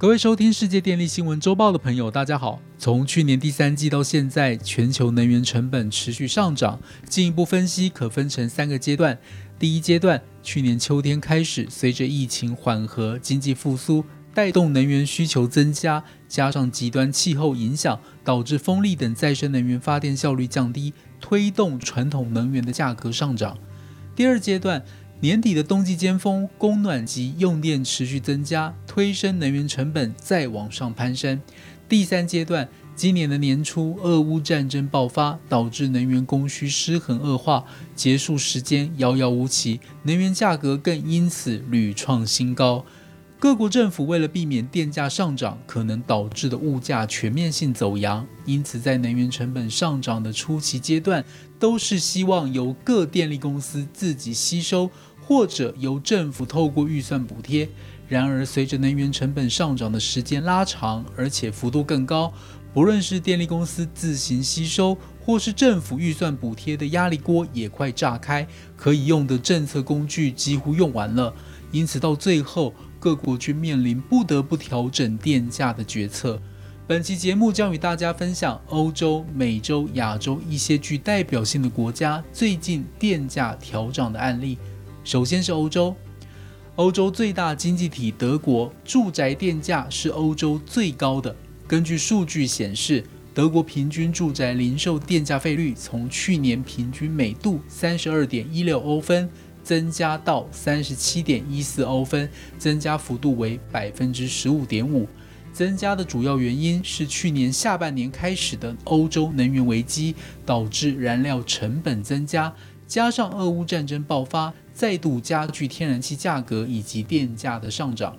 各位收听世界电力新闻周报的朋友，大家好。从去年第三季到现在，全球能源成本持续上涨。进一步分析，可分成三个阶段。第一阶段，去年秋天开始，随着疫情缓和、经济复苏，带动能源需求增加，加上极端气候影响，导致风力等再生能源发电效率降低，推动传统能源的价格上涨。第二阶段。年底的冬季尖峰，供暖及用电持续增加，推升能源成本再往上攀升。第三阶段，今年的年初，俄乌战争爆发，导致能源供需失衡恶化，结束时间遥遥无期，能源价格更因此屡创新高。各国政府为了避免电价上涨可能导致的物价全面性走扬，因此在能源成本上涨的初期阶段，都是希望由各电力公司自己吸收，或者由政府透过预算补贴。然而，随着能源成本上涨的时间拉长，而且幅度更高，不论是电力公司自行吸收，或是政府预算补贴的压力锅也快炸开，可以用的政策工具几乎用完了。因此，到最后。各国均面临不得不调整电价的决策。本期节目将与大家分享欧洲、美洲、亚洲一些具代表性的国家最近电价调涨的案例。首先是欧洲，欧洲最大经济体德国住宅电价是欧洲最高的。根据数据显示，德国平均住宅零售电价费率从去年平均每度三十二点一六欧分。增加到三十七点一四欧分，增加幅度为百分之十五点五。增加的主要原因是去年下半年开始的欧洲能源危机，导致燃料成本增加，加上俄乌战争爆发，再度加剧天然气价格以及电价的上涨。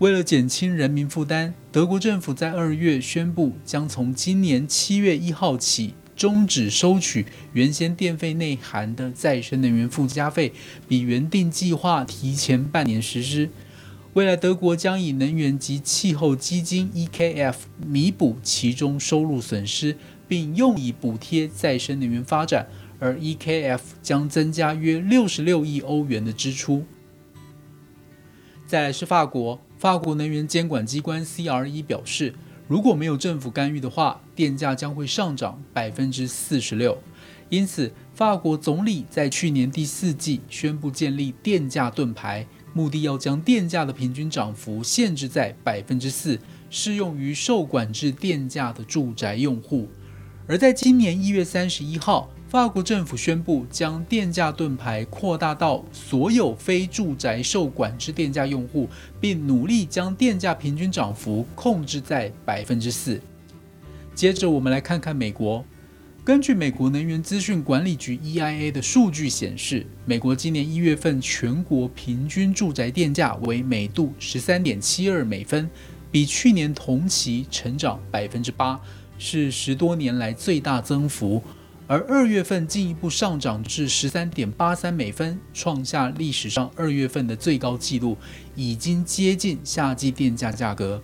为了减轻人民负担，德国政府在二月宣布，将从今年七月一号起。终止收取原先电费内含的再生能源附加费，比原定计划提前半年实施。未来德国将以能源及气候基金 （EKF） 弥补其中收入损失，并用以补贴再生能源发展，而 EKF 将增加约六十六亿欧元的支出。再来是法国，法国能源监管机关 CRE 表示。如果没有政府干预的话，电价将会上涨百分之四十六。因此，法国总理在去年第四季宣布建立电价盾牌，目的要将电价的平均涨幅限制在百分之四，适用于受管制电价的住宅用户。而在今年一月三十一号。法国政府宣布将电价盾牌扩大到所有非住宅受管制电价用户，并努力将电价平均涨幅控制在百分之四。接着，我们来看看美国。根据美国能源资讯管理局 （EIA） 的数据显示，美国今年一月份全国平均住宅电价为每度十三点七二美分，比去年同期成长百分之八，是十多年来最大增幅。而二月份进一步上涨至十三点八三美分，创下历史上二月份的最高纪录，已经接近夏季电价价格。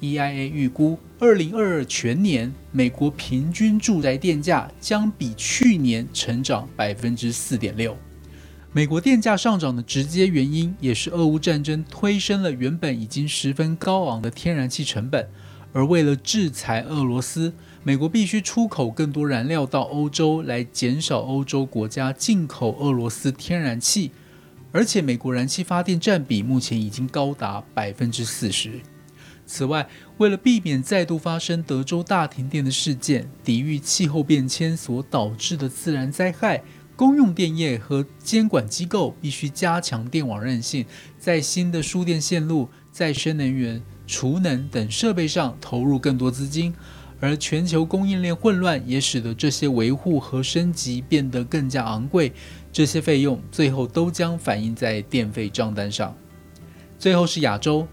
EIA 预估，二零二二全年美国平均住宅电价将比去年成长百分之四点六。美国电价上涨的直接原因，也是俄乌战争推升了原本已经十分高昂的天然气成本。而为了制裁俄罗斯，美国必须出口更多燃料到欧洲，来减少欧洲国家进口俄罗斯天然气。而且，美国燃气发电占比目前已经高达百分之四十。此外，为了避免再度发生德州大停电的事件，抵御气候变迁所导致的自然灾害，公用电业和监管机构必须加强电网韧性，在新的输电线路、再生能源。储能等设备上投入更多资金，而全球供应链混乱也使得这些维护和升级变得更加昂贵。这些费用最后都将反映在电费账单上。最后是亚洲，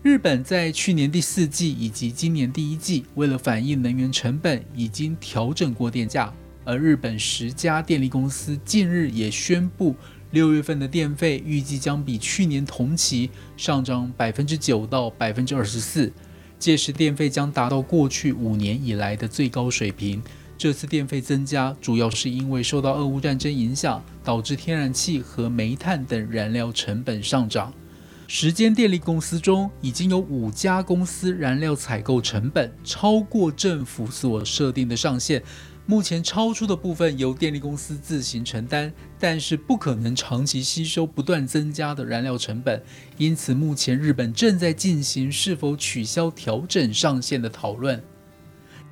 日本在去年第四季以及今年第一季，为了反映能源成本，已经调整过电价。而日本十家电力公司近日也宣布。六月份的电费预计将比去年同期上涨百分之九到百分之二十四，届时电费将达到过去五年以来的最高水平。这次电费增加主要是因为受到俄乌战争影响，导致天然气和煤炭等燃料成本上涨。时间电力公司中，已经有五家公司燃料采购成本超过政府所设定的上限。目前超出的部分由电力公司自行承担，但是不可能长期吸收不断增加的燃料成本。因此，目前日本正在进行是否取消调整上限的讨论。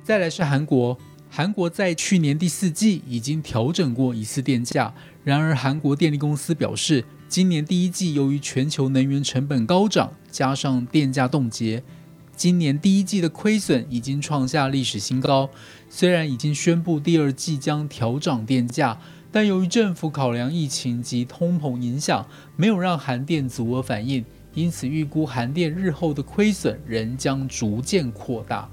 再来是韩国，韩国在去年第四季已经调整过一次电价，然而韩国电力公司表示，今年第一季由于全球能源成本高涨，加上电价冻结。今年第一季的亏损已经创下历史新高。虽然已经宣布第二季将调涨电价，但由于政府考量疫情及通膨影响，没有让韩电足额反应，因此预估韩电日后的亏损仍将逐渐扩大。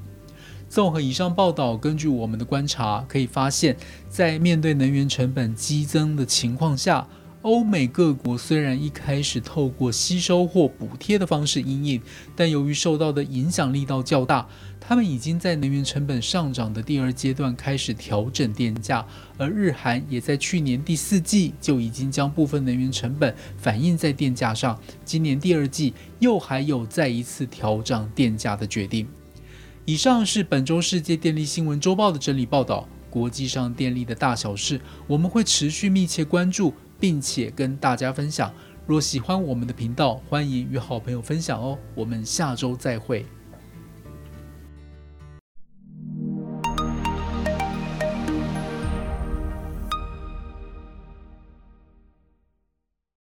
综合以上报道，根据我们的观察，可以发现，在面对能源成本激增的情况下，欧美各国虽然一开始透过吸收或补贴的方式应应，但由于受到的影响力道较大，他们已经在能源成本上涨的第二阶段开始调整电价，而日韩也在去年第四季就已经将部分能源成本反映在电价上，今年第二季又还有再一次调涨电价的决定。以上是本周世界电力新闻周报的整理报道，国际上电力的大小事，我们会持续密切关注。并且跟大家分享。若喜欢我们的频道，欢迎与好朋友分享哦。我们下周再会。